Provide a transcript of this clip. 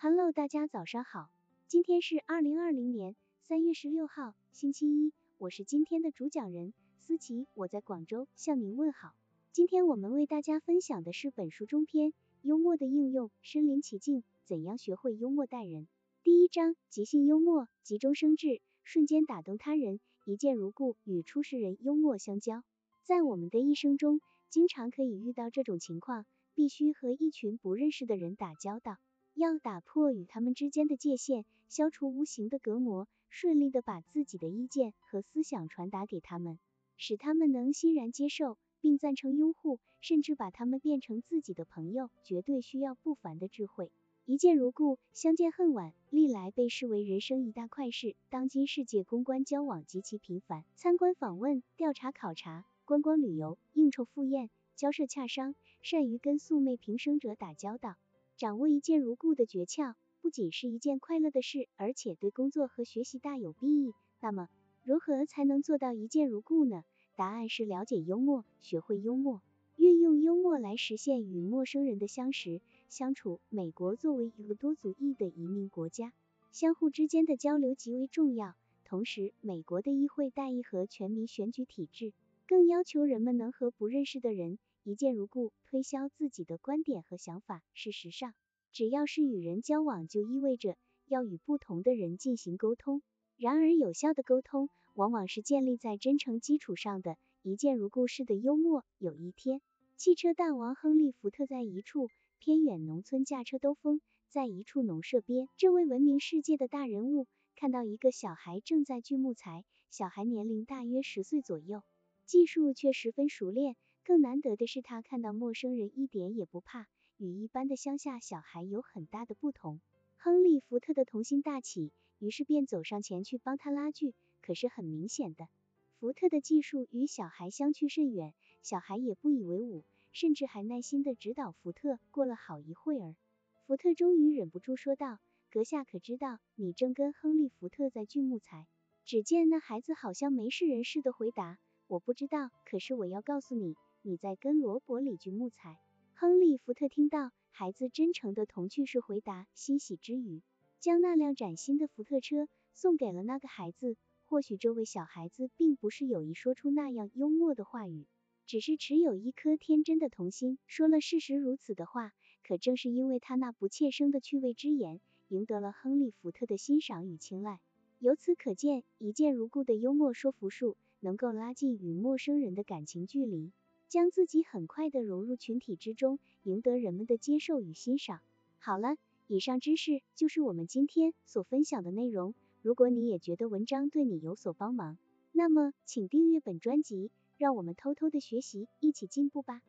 Hello，大家早上好，今天是二零二零年三月十六号，星期一，我是今天的主讲人思琪，我在广州向您问好。今天我们为大家分享的是本书中篇幽默的应用，身临其境，怎样学会幽默待人。第一章，即兴幽默，急中生智，瞬间打动他人，一见如故，与初识人幽默相交。在我们的一生中，经常可以遇到这种情况，必须和一群不认识的人打交道。要打破与他们之间的界限，消除无形的隔膜，顺利的把自己的意见和思想传达给他们，使他们能欣然接受并赞成拥护，甚至把他们变成自己的朋友，绝对需要不凡的智慧。一见如故，相见恨晚，历来被视为人生一大快事。当今世界公关交往极其频繁，参观访问、调查考察、观光旅游、应酬赴宴、交涉洽商，善于跟素昧平生者打交道。掌握一见如故的诀窍，不仅是一件快乐的事，而且对工作和学习大有裨益。那么，如何才能做到一见如故呢？答案是了解幽默，学会幽默，运用幽默来实现与陌生人的相识相处。美国作为一个多族裔的移民国家，相互之间的交流极为重要。同时，美国的议会代议和全民选举体制，更要求人们能和不认识的人。一见如故，推销自己的观点和想法。事实上，只要是与人交往，就意味着要与不同的人进行沟通。然而，有效的沟通往往是建立在真诚基础上的。一见如故式的幽默。有一天，汽车大王亨利·福特在一处偏远农村驾车兜风，在一处农舍边，这位闻名世界的大人物看到一个小孩正在锯木材，小孩年龄大约十岁左右，技术却十分熟练。更难得的是，他看到陌生人一点也不怕，与一般的乡下小孩有很大的不同。亨利·福特的童心大起，于是便走上前去帮他拉锯。可是很明显的，福特的技术与小孩相去甚远，小孩也不以为忤，甚至还耐心的指导福特。过了好一会儿，福特终于忍不住说道：“阁下可知道，你正跟亨利·福特在锯木材？”只见那孩子好像没事人似的回答：“我不知道，可是我要告诉你。”你在跟罗伯里锯木材？亨利·福特听到孩子真诚的童趣式回答，欣喜之余，将那辆崭新的福特车送给了那个孩子。或许这位小孩子并不是有意说出那样幽默的话语，只是持有一颗天真的童心，说了事实如此的话。可正是因为他那不怯生的趣味之言，赢得了亨利·福特的欣赏与青睐。由此可见，一见如故的幽默说服术，能够拉近与陌生人的感情距离。将自己很快的融入群体之中，赢得人们的接受与欣赏。好了，以上知识就是我们今天所分享的内容。如果你也觉得文章对你有所帮忙，那么请订阅本专辑，让我们偷偷的学习，一起进步吧。